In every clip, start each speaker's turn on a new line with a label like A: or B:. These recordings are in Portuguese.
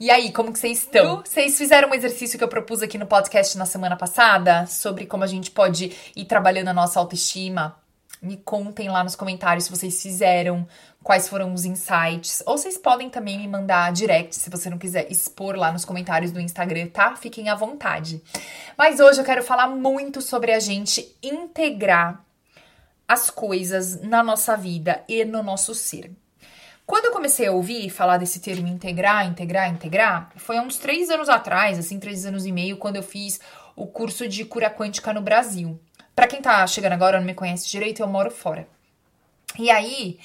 A: E aí, como que vocês estão? Vocês fizeram um exercício que eu propus aqui no podcast na semana passada sobre como a gente pode ir trabalhando a nossa autoestima? Me contem lá nos comentários se vocês fizeram, quais foram os insights. Ou vocês podem também me mandar direct se você não quiser expor lá nos comentários do Instagram, tá? Fiquem à vontade. Mas hoje eu quero falar muito sobre a gente integrar as coisas na nossa vida e no nosso ser. Quando eu comecei a ouvir falar desse termo integrar, integrar, integrar, foi há uns três anos atrás, assim, três anos e meio, quando eu fiz o curso de cura quântica no Brasil. Para quem tá chegando agora não me conhece direito, eu moro fora. E aí,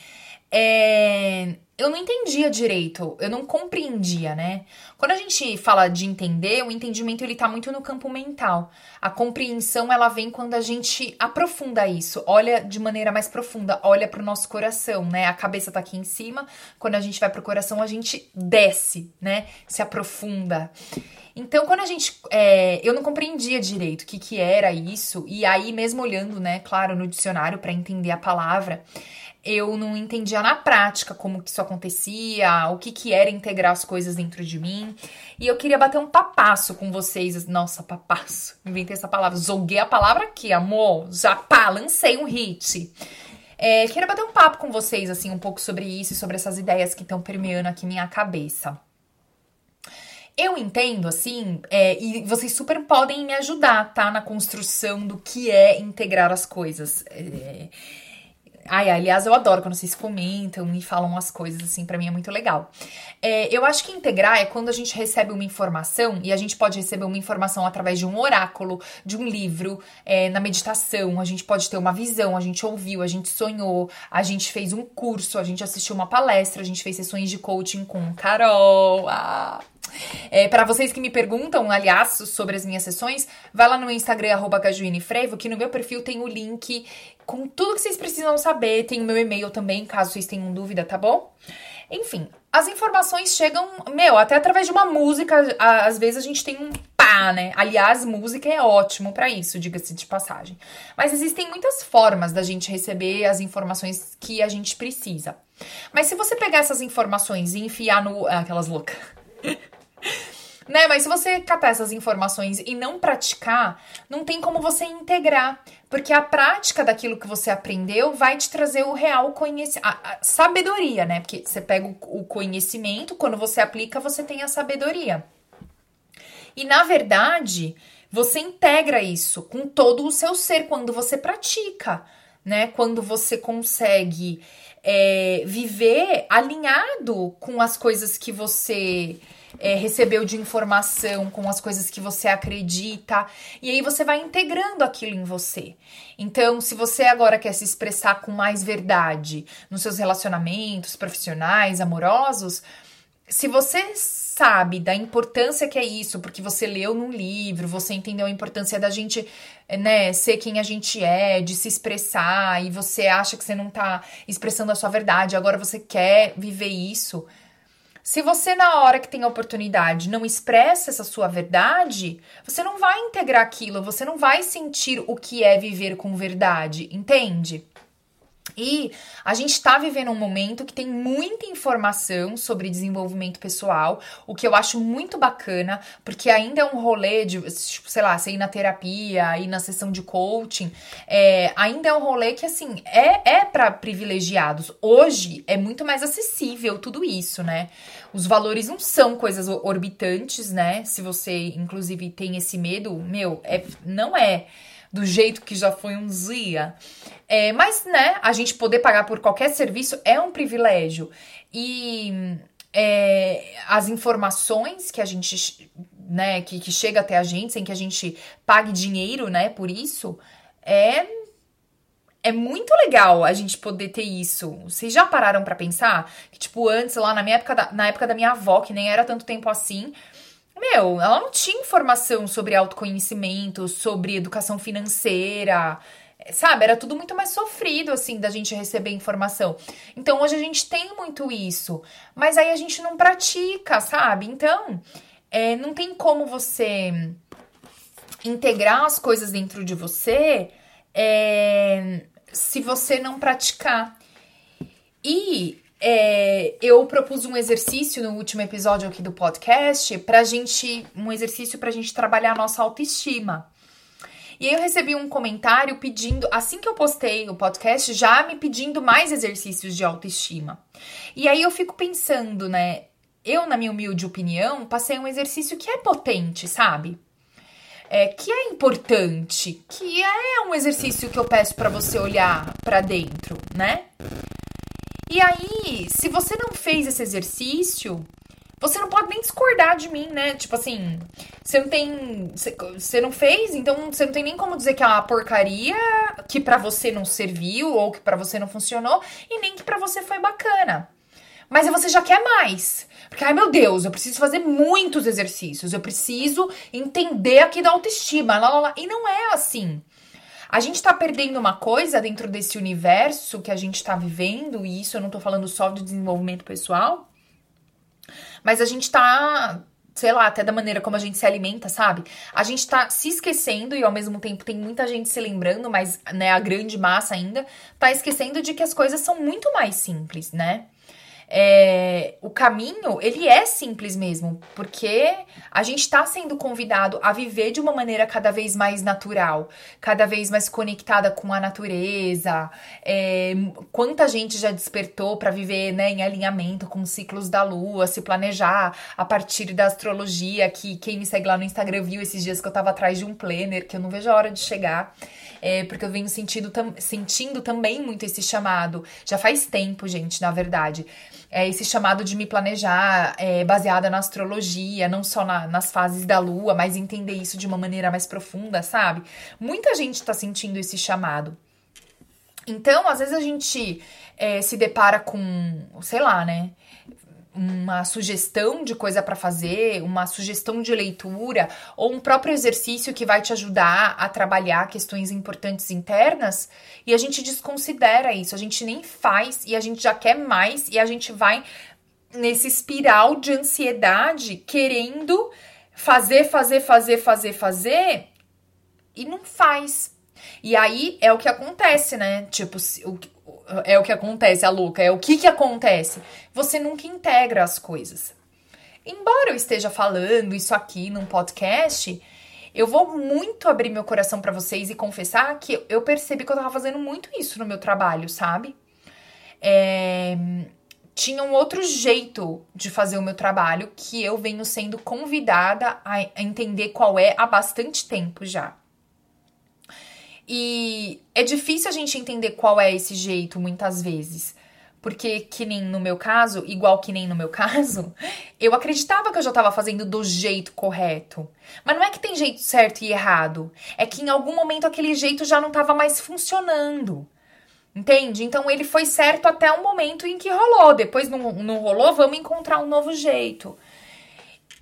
A: é, eu não entendia direito, eu não compreendia, né? Quando a gente fala de entender, o entendimento ele tá muito no campo mental. A compreensão ela vem quando a gente aprofunda isso, olha de maneira mais profunda, olha pro nosso coração, né? A cabeça tá aqui em cima, quando a gente vai pro coração a gente desce, né? Se aprofunda. Então, quando a gente. É, eu não compreendia direito o que, que era isso, e aí, mesmo olhando, né, claro, no dicionário para entender a palavra, eu não entendia na prática como que isso acontecia, o que que era integrar as coisas dentro de mim. E eu queria bater um papasso com vocês. Nossa, papasso. Inventei essa palavra. Zoguei a palavra aqui, amor. Já pá, lancei um hit. É, queria bater um papo com vocês, assim, um pouco sobre isso e sobre essas ideias que estão permeando aqui minha cabeça. Eu entendo, assim, é, e vocês super podem me ajudar, tá? Na construção do que é integrar as coisas. É, Ai, aliás, eu adoro quando vocês comentam e falam umas coisas assim, para mim é muito legal. É, eu acho que integrar é quando a gente recebe uma informação, e a gente pode receber uma informação através de um oráculo, de um livro, é, na meditação, a gente pode ter uma visão, a gente ouviu, a gente sonhou, a gente fez um curso, a gente assistiu uma palestra, a gente fez sessões de coaching com Carol. Ah, é, para vocês que me perguntam, aliás, sobre as minhas sessões, vai lá no Instagram, arroba Frevo, que no meu perfil tem o link com tudo que vocês precisam saber. Tem o meu e-mail também, caso vocês tenham dúvida, tá bom? Enfim, as informações chegam, meu, até através de uma música, às vezes a gente tem um pá, né? Aliás, música é ótimo para isso, diga-se de passagem. Mas existem muitas formas da gente receber as informações que a gente precisa. Mas se você pegar essas informações e enfiar no. aquelas loucas. Né? Mas se você catar essas informações e não praticar, não tem como você integrar. Porque a prática daquilo que você aprendeu vai te trazer o real conhecimento. A, sabedoria, né? Porque você pega o, o conhecimento, quando você aplica, você tem a sabedoria. E na verdade, você integra isso com todo o seu ser quando você pratica, né? Quando você consegue é, viver alinhado com as coisas que você é, recebeu de informação, com as coisas que você acredita, e aí você vai integrando aquilo em você. Então, se você agora quer se expressar com mais verdade nos seus relacionamentos profissionais, amorosos, se você sabe da importância que é isso, porque você leu num livro, você entendeu a importância da gente, né, ser quem a gente é, de se expressar, e você acha que você não tá expressando a sua verdade, agora você quer viver isso, se você, na hora que tem a oportunidade, não expressa essa sua verdade, você não vai integrar aquilo, você não vai sentir o que é viver com verdade, entende? E a gente está vivendo um momento que tem muita informação sobre desenvolvimento pessoal, o que eu acho muito bacana, porque ainda é um rolê de, tipo, sei lá, você ir na terapia, ir na sessão de coaching, é, ainda é um rolê que, assim, é, é para privilegiados. Hoje é muito mais acessível tudo isso, né? Os valores não são coisas orbitantes, né? Se você, inclusive, tem esse medo, meu, é, não é do jeito que já foi um dia. É, mas, né, a gente poder pagar por qualquer serviço é um privilégio. E é, as informações que a gente, né, que, que chega até a gente, sem que a gente pague dinheiro, né, por isso, é é muito legal a gente poder ter isso. Vocês já pararam para pensar que tipo antes lá na minha época da, na época da minha avó, que nem era tanto tempo assim, meu, ela não tinha informação sobre autoconhecimento, sobre educação financeira, sabe? Era tudo muito mais sofrido, assim, da gente receber informação. Então, hoje a gente tem muito isso, mas aí a gente não pratica, sabe? Então, é, não tem como você integrar as coisas dentro de você é, se você não praticar. E é, eu propus um exercício no último episódio aqui do podcast pra gente. Um exercício pra gente trabalhar a nossa autoestima. E aí eu recebi um comentário pedindo, assim que eu postei o podcast, já me pedindo mais exercícios de autoestima. E aí eu fico pensando, né? Eu, na minha humilde opinião, passei um exercício que é potente, sabe? É, que é importante, que é um exercício que eu peço para você olhar para dentro, né? E aí, se você não fez esse exercício, você não pode nem discordar de mim, né? Tipo assim, você não tem. Você não fez, então você não tem nem como dizer que é uma porcaria, que para você não serviu, ou que para você não funcionou, e nem que para você foi bacana. Mas você já quer mais. Porque, ai meu Deus, eu preciso fazer muitos exercícios, eu preciso entender aqui da autoestima, lá, lá, lá. E não é assim. A gente tá perdendo uma coisa dentro desse universo que a gente tá vivendo, e isso eu não tô falando só de desenvolvimento pessoal, mas a gente tá sei lá, até da maneira como a gente se alimenta, sabe? A gente tá se esquecendo e ao mesmo tempo tem muita gente se lembrando, mas né, a grande massa ainda tá esquecendo de que as coisas são muito mais simples, né? É, o caminho, ele é simples mesmo, porque a gente está sendo convidado a viver de uma maneira cada vez mais natural, cada vez mais conectada com a natureza. É, quanta gente já despertou para viver né, em alinhamento com os ciclos da lua, se planejar a partir da astrologia, que quem me segue lá no Instagram viu esses dias que eu estava atrás de um planner, que eu não vejo a hora de chegar. É, porque eu venho sentindo, tam, sentindo também muito esse chamado. Já faz tempo, gente, na verdade é, esse chamado de me planejar é, baseada na astrologia, não só na, nas fases da lua, mas entender isso de uma maneira mais profunda, sabe? Muita gente tá sentindo esse chamado. Então, às vezes a gente é, se depara com, sei lá, né? Uma sugestão de coisa para fazer, uma sugestão de leitura ou um próprio exercício que vai te ajudar a trabalhar questões importantes internas e a gente desconsidera isso, a gente nem faz e a gente já quer mais e a gente vai nesse espiral de ansiedade querendo fazer, fazer, fazer, fazer, fazer e não faz. E aí é o que acontece, né? Tipo, o, é o que acontece, a louca, é o que que acontece. Você nunca integra as coisas. Embora eu esteja falando isso aqui num podcast, eu vou muito abrir meu coração para vocês e confessar que eu percebi que eu tava fazendo muito isso no meu trabalho, sabe? É, tinha um outro jeito de fazer o meu trabalho que eu venho sendo convidada a entender qual é há bastante tempo já. E é difícil a gente entender qual é esse jeito muitas vezes. Porque, que nem no meu caso, igual que nem no meu caso, eu acreditava que eu já estava fazendo do jeito correto. Mas não é que tem jeito certo e errado. É que em algum momento aquele jeito já não estava mais funcionando. Entende? Então ele foi certo até o momento em que rolou. Depois não, não rolou, vamos encontrar um novo jeito.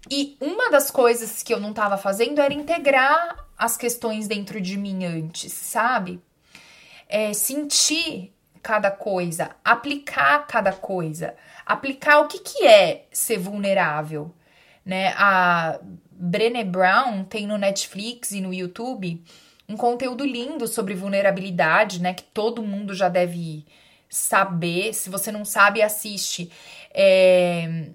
A: E uma das coisas que eu não estava fazendo era integrar as questões dentro de mim antes, sabe? É, sentir cada coisa, aplicar cada coisa, aplicar o que, que é ser vulnerável, né? A Brené Brown tem no Netflix e no YouTube um conteúdo lindo sobre vulnerabilidade, né? Que todo mundo já deve saber. Se você não sabe, assiste. É,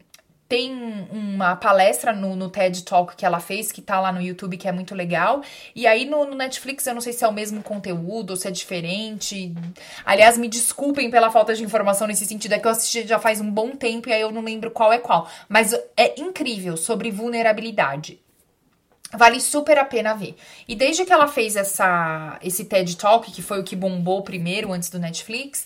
A: tem uma palestra no, no, TED Talk que ela fez, que tá lá no YouTube, que é muito legal. E aí no, no, Netflix, eu não sei se é o mesmo conteúdo ou se é diferente. Aliás, me desculpem pela falta de informação nesse sentido, é que eu assisti já faz um bom tempo e aí eu não lembro qual é qual. Mas é incrível sobre vulnerabilidade. Vale super a pena ver. E desde que ela fez essa, esse TED Talk, que foi o que bombou primeiro antes do Netflix,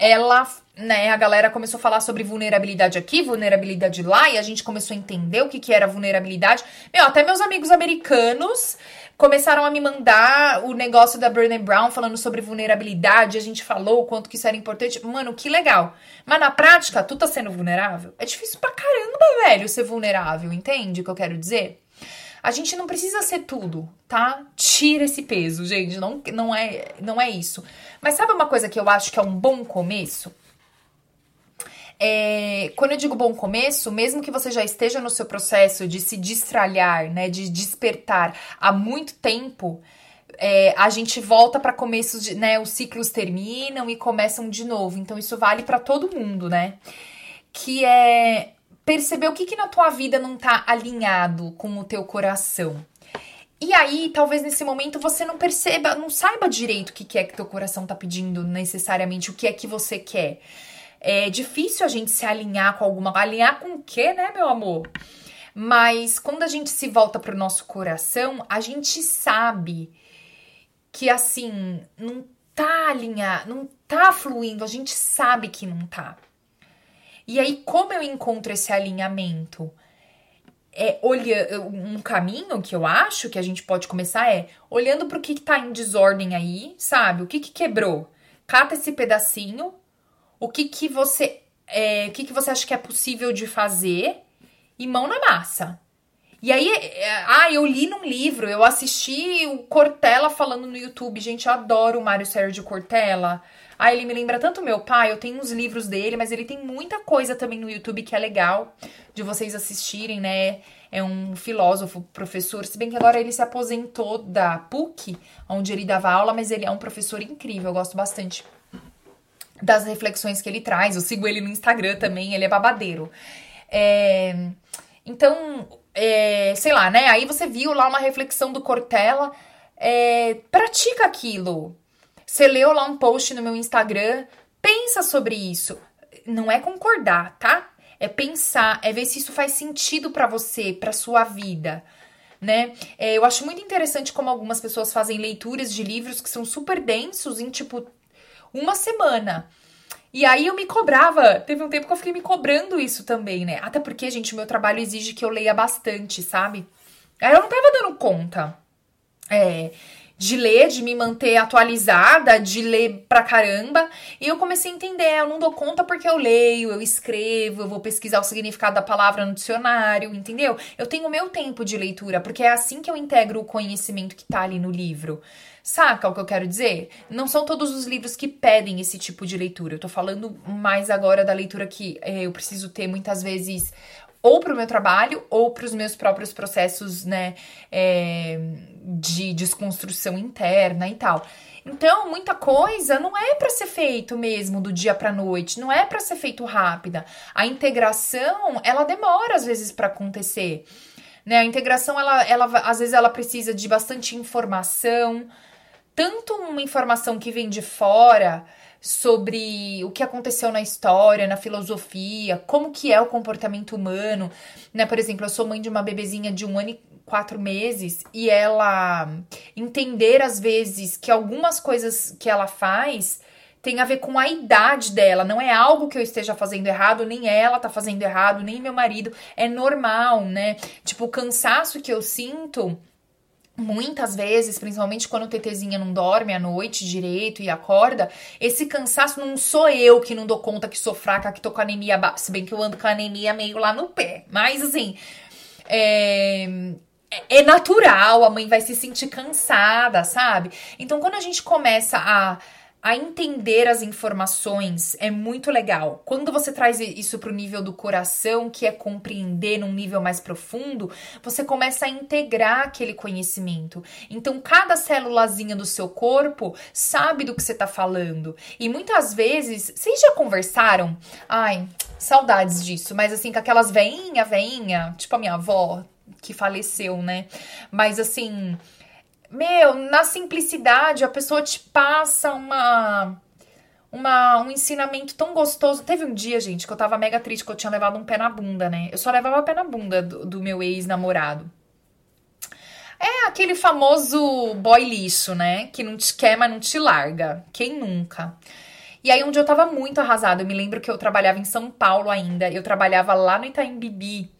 A: ela, né, a galera começou a falar sobre vulnerabilidade aqui, vulnerabilidade lá, e a gente começou a entender o que, que era vulnerabilidade. Meu, até meus amigos americanos começaram a me mandar o negócio da Brené Brown falando sobre vulnerabilidade, a gente falou o quanto que isso era importante. Mano, que legal. Mas na prática, tu tá sendo vulnerável? É difícil pra caramba, velho, ser vulnerável, entende o que eu quero dizer? A gente não precisa ser tudo, tá? Tira esse peso, gente. Não, não, é, não é isso. Mas sabe uma coisa que eu acho que é um bom começo? É, quando eu digo bom começo, mesmo que você já esteja no seu processo de se destralhar, né, de despertar há muito tempo, é, a gente volta para começos de, né, os ciclos terminam e começam de novo. Então isso vale para todo mundo, né? Que é perceber o que, que na tua vida não tá alinhado com o teu coração. E aí, talvez nesse momento você não perceba, não saiba direito o que, que é que teu coração tá pedindo necessariamente, o que é que você quer. É difícil a gente se alinhar com alguma. Alinhar com o quê, né, meu amor? Mas quando a gente se volta pro nosso coração, a gente sabe que assim, não tá alinhado, não tá fluindo, a gente sabe que não tá. E aí, como eu encontro esse alinhamento? É olha, um caminho que eu acho que a gente pode começar é olhando para o que, que tá em desordem aí, sabe? O que, que quebrou? Cata esse pedacinho. O que que você é, o que, que você acha que é possível de fazer e mão na massa. E aí, é, ah, eu li num livro, eu assisti o Cortella falando no YouTube. Gente, eu adoro o Mário Sérgio Cortella. Ah, ele me lembra tanto meu pai, eu tenho uns livros dele, mas ele tem muita coisa também no YouTube que é legal de vocês assistirem, né? É um filósofo, professor, se bem que agora ele se aposentou da PUC, onde ele dava aula, mas ele é um professor incrível, eu gosto bastante das reflexões que ele traz. Eu sigo ele no Instagram também, ele é babadeiro. É... Então, é... sei lá, né? Aí você viu lá uma reflexão do Cortella. É... Pratica aquilo. Você leu lá um post no meu Instagram, pensa sobre isso. Não é concordar, tá? É pensar, é ver se isso faz sentido para você, para sua vida, né? É, eu acho muito interessante como algumas pessoas fazem leituras de livros que são super densos em tipo uma semana. E aí eu me cobrava. Teve um tempo que eu fiquei me cobrando isso também, né? Até porque, gente, o meu trabalho exige que eu leia bastante, sabe? Aí eu não tava dando conta. É de ler, de me manter atualizada, de ler pra caramba. E eu comecei a entender, eu não dou conta porque eu leio, eu escrevo, eu vou pesquisar o significado da palavra no dicionário, entendeu? Eu tenho o meu tempo de leitura, porque é assim que eu integro o conhecimento que tá ali no livro. Saca o que eu quero dizer? Não são todos os livros que pedem esse tipo de leitura. Eu tô falando mais agora da leitura que é, eu preciso ter muitas vezes ou para o meu trabalho ou para os meus próprios processos, né, é, de desconstrução interna e tal. Então, muita coisa não é para ser feito mesmo do dia para noite, não é para ser feito rápida. A integração, ela demora às vezes para acontecer. Né? A integração, ela, ela, às vezes, ela precisa de bastante informação, tanto uma informação que vem de fora, sobre o que aconteceu na história, na filosofia, como que é o comportamento humano, né? Por exemplo, eu sou mãe de uma bebezinha de um ano e quatro meses e ela entender às vezes que algumas coisas que ela faz tem a ver com a idade dela, não é algo que eu esteja fazendo errado, nem ela tá fazendo errado, nem meu marido, é normal, né? Tipo, o cansaço que eu sinto Muitas vezes, principalmente quando o TTzinha não dorme à noite direito e acorda, esse cansaço não sou eu que não dou conta que sou fraca, que tô com anemia, se bem que eu ando com anemia meio lá no pé. Mas assim, é, é natural, a mãe vai se sentir cansada, sabe? Então quando a gente começa a a entender as informações é muito legal. Quando você traz isso para o nível do coração, que é compreender num nível mais profundo, você começa a integrar aquele conhecimento. Então, cada célulazinha do seu corpo sabe do que você está falando. E muitas vezes, vocês já conversaram? Ai, saudades disso, mas assim, com aquelas veinha, veinha, tipo a minha avó que faleceu, né? Mas assim meu, na simplicidade, a pessoa te passa uma, uma um ensinamento tão gostoso. Teve um dia, gente, que eu tava mega triste, que eu tinha levado um pé na bunda, né? Eu só levava pé na bunda do, do meu ex-namorado. É aquele famoso boy lixo, né? Que não te quer, mas não te larga. Quem nunca? E aí, um dia eu tava muito arrasada. Eu me lembro que eu trabalhava em São Paulo ainda. Eu trabalhava lá no Itaim Bibi.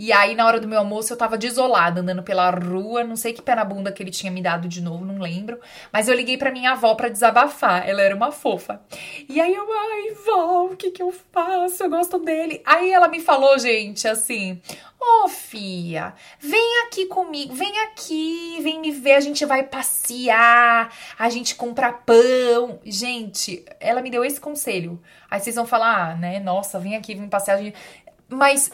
A: E aí, na hora do meu almoço, eu tava desolada, andando pela rua, não sei que pé na bunda que ele tinha me dado de novo, não lembro. Mas eu liguei pra minha avó pra desabafar. Ela era uma fofa. E aí eu, ai, vó, o que que eu faço? Eu gosto dele. Aí ela me falou, gente, assim: Ô, oh, Fia, vem aqui comigo, vem aqui, vem me ver, a gente vai passear, a gente compra pão. Gente, ela me deu esse conselho. Aí vocês vão falar, ah, né, nossa, vem aqui, vem passear. Mas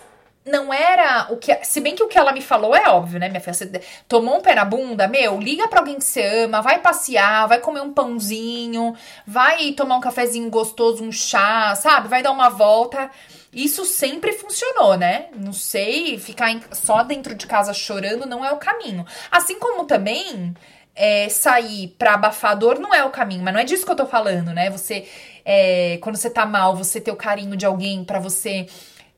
A: não era o que. Se bem que o que ela me falou é óbvio, né, minha filha? Você tomou um pé na bunda, meu, liga pra alguém que você ama, vai passear, vai comer um pãozinho, vai tomar um cafezinho gostoso, um chá, sabe? Vai dar uma volta. Isso sempre funcionou, né? Não sei, ficar em, só dentro de casa chorando não é o caminho. Assim como também é, sair pra abafador não é o caminho, mas não é disso que eu tô falando, né? Você, é, quando você tá mal, você ter o carinho de alguém para você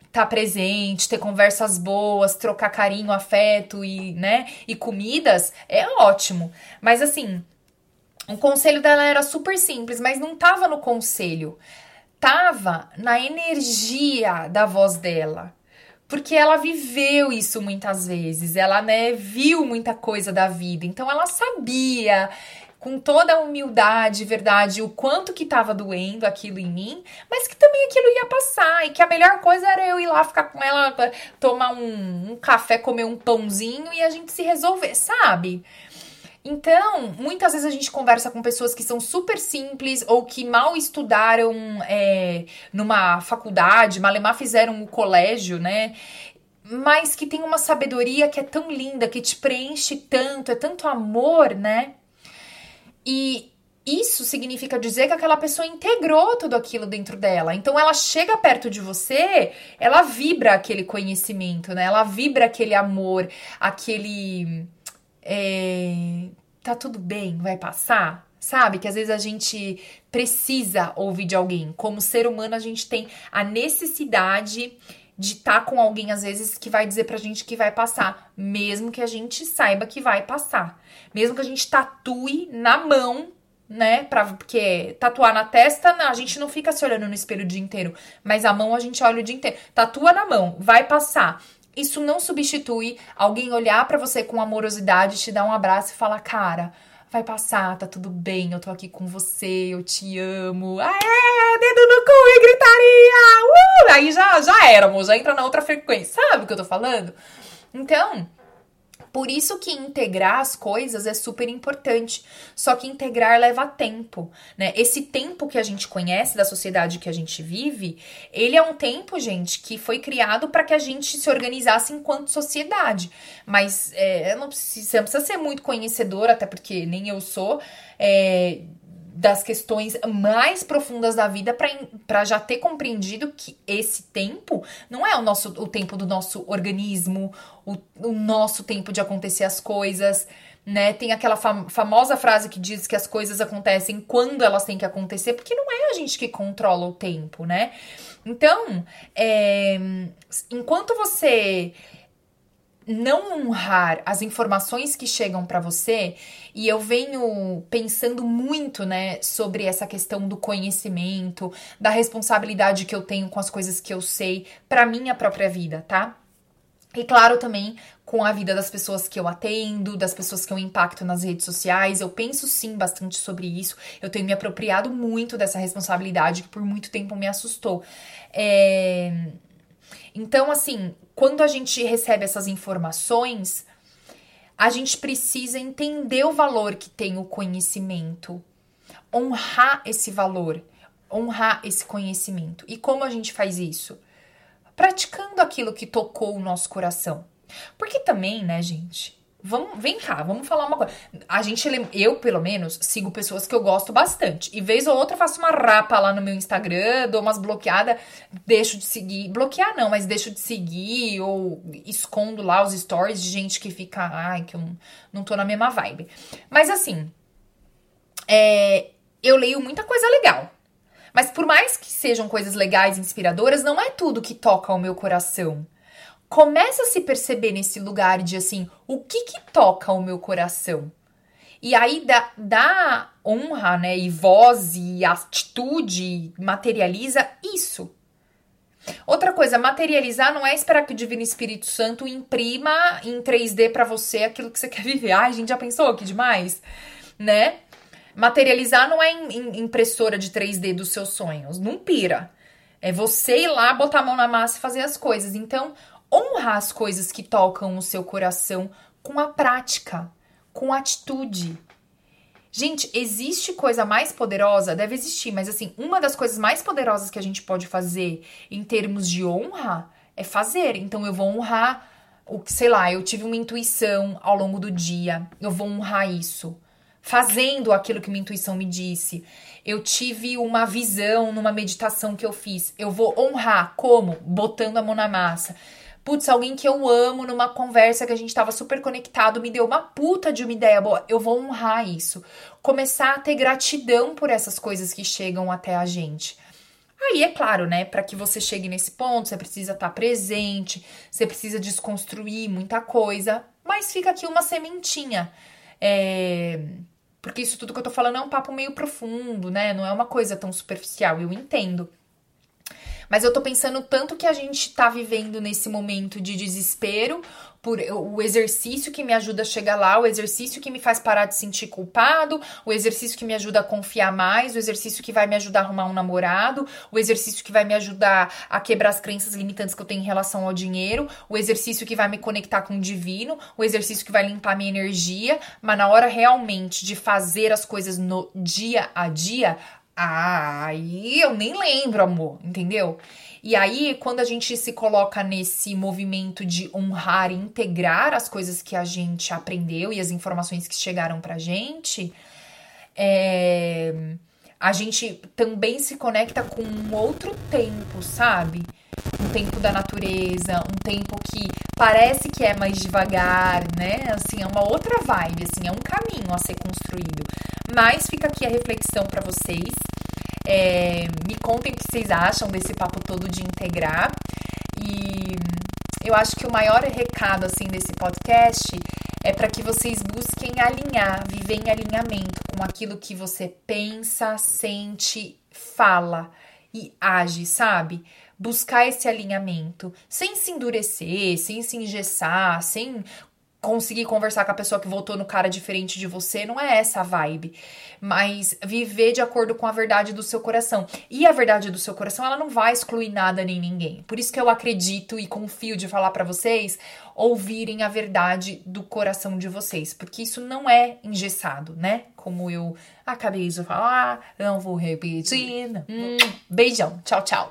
A: estar tá presente, ter conversas boas, trocar carinho, afeto e, né, e comidas, é ótimo. Mas assim, o conselho dela era super simples, mas não tava no conselho. Tava na energia da voz dela. Porque ela viveu isso muitas vezes, ela, né, viu muita coisa da vida. Então ela sabia, com toda a humildade, verdade, o quanto que tava doendo aquilo em mim, mas que também aquilo ia passar e que a melhor coisa era eu ir lá ficar com ela, tomar um, um café, comer um pãozinho e a gente se resolver, sabe? Então, muitas vezes a gente conversa com pessoas que são super simples ou que mal estudaram é, numa faculdade, malemar fizeram o colégio, né? Mas que tem uma sabedoria que é tão linda, que te preenche tanto, é tanto amor, né? E isso significa dizer que aquela pessoa integrou tudo aquilo dentro dela. Então ela chega perto de você, ela vibra aquele conhecimento, né? Ela vibra aquele amor, aquele. É, tá tudo bem, vai passar. Sabe? Que às vezes a gente precisa ouvir de alguém. Como ser humano, a gente tem a necessidade de estar tá com alguém, às vezes, que vai dizer pra gente que vai passar, mesmo que a gente saiba que vai passar. Mesmo que a gente tatue na mão, né? Pra, porque tatuar na testa, a gente não fica se olhando no espelho o dia inteiro, mas a mão a gente olha o dia inteiro. Tatua na mão, vai passar. Isso não substitui alguém olhar para você com amorosidade, te dar um abraço e falar, cara, vai passar, tá tudo bem, eu tô aqui com você, eu te amo. Aê, dedo no cu e gritaria! Uh! Aí já, já éramos, já entra na outra frequência. Sabe o que eu tô falando? Então, por isso que integrar as coisas é super importante. Só que integrar leva tempo, né? Esse tempo que a gente conhece da sociedade que a gente vive, ele é um tempo, gente, que foi criado para que a gente se organizasse enquanto sociedade. Mas é, não precisa, não precisa ser muito conhecedor, até porque nem eu sou. É, das questões mais profundas da vida para já ter compreendido que esse tempo não é o nosso o tempo do nosso organismo, o, o nosso tempo de acontecer as coisas, né? Tem aquela fam famosa frase que diz que as coisas acontecem quando elas têm que acontecer, porque não é a gente que controla o tempo, né? Então, é, enquanto você não honrar as informações que chegam para você, e eu venho pensando muito, né, sobre essa questão do conhecimento, da responsabilidade que eu tenho com as coisas que eu sei para minha própria vida, tá? E claro, também com a vida das pessoas que eu atendo, das pessoas que eu impacto nas redes sociais. Eu penso sim bastante sobre isso. Eu tenho me apropriado muito dessa responsabilidade que por muito tempo me assustou. É... Então, assim, quando a gente recebe essas informações, a gente precisa entender o valor que tem o conhecimento, honrar esse valor, honrar esse conhecimento. E como a gente faz isso? Praticando aquilo que tocou o nosso coração. Porque também, né, gente? Vamos, vem cá, vamos falar uma coisa. A gente, eu pelo menos, sigo pessoas que eu gosto bastante. E vez ou outra faço uma rapa lá no meu Instagram, dou umas bloqueadas, deixo de seguir. Bloquear não, mas deixo de seguir ou escondo lá os stories de gente que fica, ai, que eu não tô na mesma vibe. Mas assim, é, eu leio muita coisa legal. Mas por mais que sejam coisas legais, inspiradoras, não é tudo que toca ao meu coração começa a se perceber nesse lugar de assim, o que que toca o meu coração? E aí dá, dá honra, né, e voz e atitude, materializa isso. Outra coisa, materializar não é esperar que o Divino Espírito Santo imprima em 3D para você aquilo que você quer viver. Ai, a gente já pensou que demais, né? Materializar não é impressora de 3D dos seus sonhos, não pira. É você ir lá, botar a mão na massa e fazer as coisas. Então, honrar as coisas que tocam o seu coração com a prática, com atitude. Gente, existe coisa mais poderosa? Deve existir, mas assim, uma das coisas mais poderosas que a gente pode fazer em termos de honra é fazer. Então eu vou honrar o que, sei lá, eu tive uma intuição ao longo do dia, eu vou honrar isso. Fazendo aquilo que minha intuição me disse. Eu tive uma visão numa meditação que eu fiz. Eu vou honrar como? Botando a mão na massa. Putz, alguém que eu amo numa conversa que a gente tava super conectado me deu uma puta de uma ideia boa. Eu vou honrar isso. Começar a ter gratidão por essas coisas que chegam até a gente. Aí é claro, né? Para que você chegue nesse ponto, você precisa estar tá presente, você precisa desconstruir muita coisa. Mas fica aqui uma sementinha. É... Porque isso tudo que eu tô falando é um papo meio profundo, né? Não é uma coisa tão superficial, eu entendo. Mas eu tô pensando tanto que a gente tá vivendo nesse momento de desespero por o exercício que me ajuda a chegar lá, o exercício que me faz parar de sentir culpado, o exercício que me ajuda a confiar mais, o exercício que vai me ajudar a arrumar um namorado, o exercício que vai me ajudar a quebrar as crenças limitantes que eu tenho em relação ao dinheiro, o exercício que vai me conectar com o divino, o exercício que vai limpar minha energia, mas na hora realmente de fazer as coisas no dia a dia, ah, aí eu nem lembro, amor, entendeu? E aí, quando a gente se coloca nesse movimento de honrar e integrar as coisas que a gente aprendeu e as informações que chegaram pra gente, é, a gente também se conecta com um outro tempo, sabe? Um tempo da natureza, um tempo que parece que é mais devagar, né? Assim, é uma outra vibe, assim, é um caminho a ser construído. Mas fica aqui a reflexão para vocês. É, me contem o que vocês acham desse papo todo de integrar. E eu acho que o maior recado assim desse podcast é para que vocês busquem alinhar, viver em alinhamento com aquilo que você pensa, sente, fala e age, sabe? Buscar esse alinhamento, sem se endurecer, sem se engessar, sem conseguir conversar com a pessoa que votou no cara diferente de você, não é essa a vibe. Mas viver de acordo com a verdade do seu coração. E a verdade do seu coração, ela não vai excluir nada nem ninguém. Por isso que eu acredito e confio de falar para vocês ouvirem a verdade do coração de vocês, porque isso não é engessado, né? Como eu acabei de falar, não vou repetir. Hum, beijão. Tchau, tchau.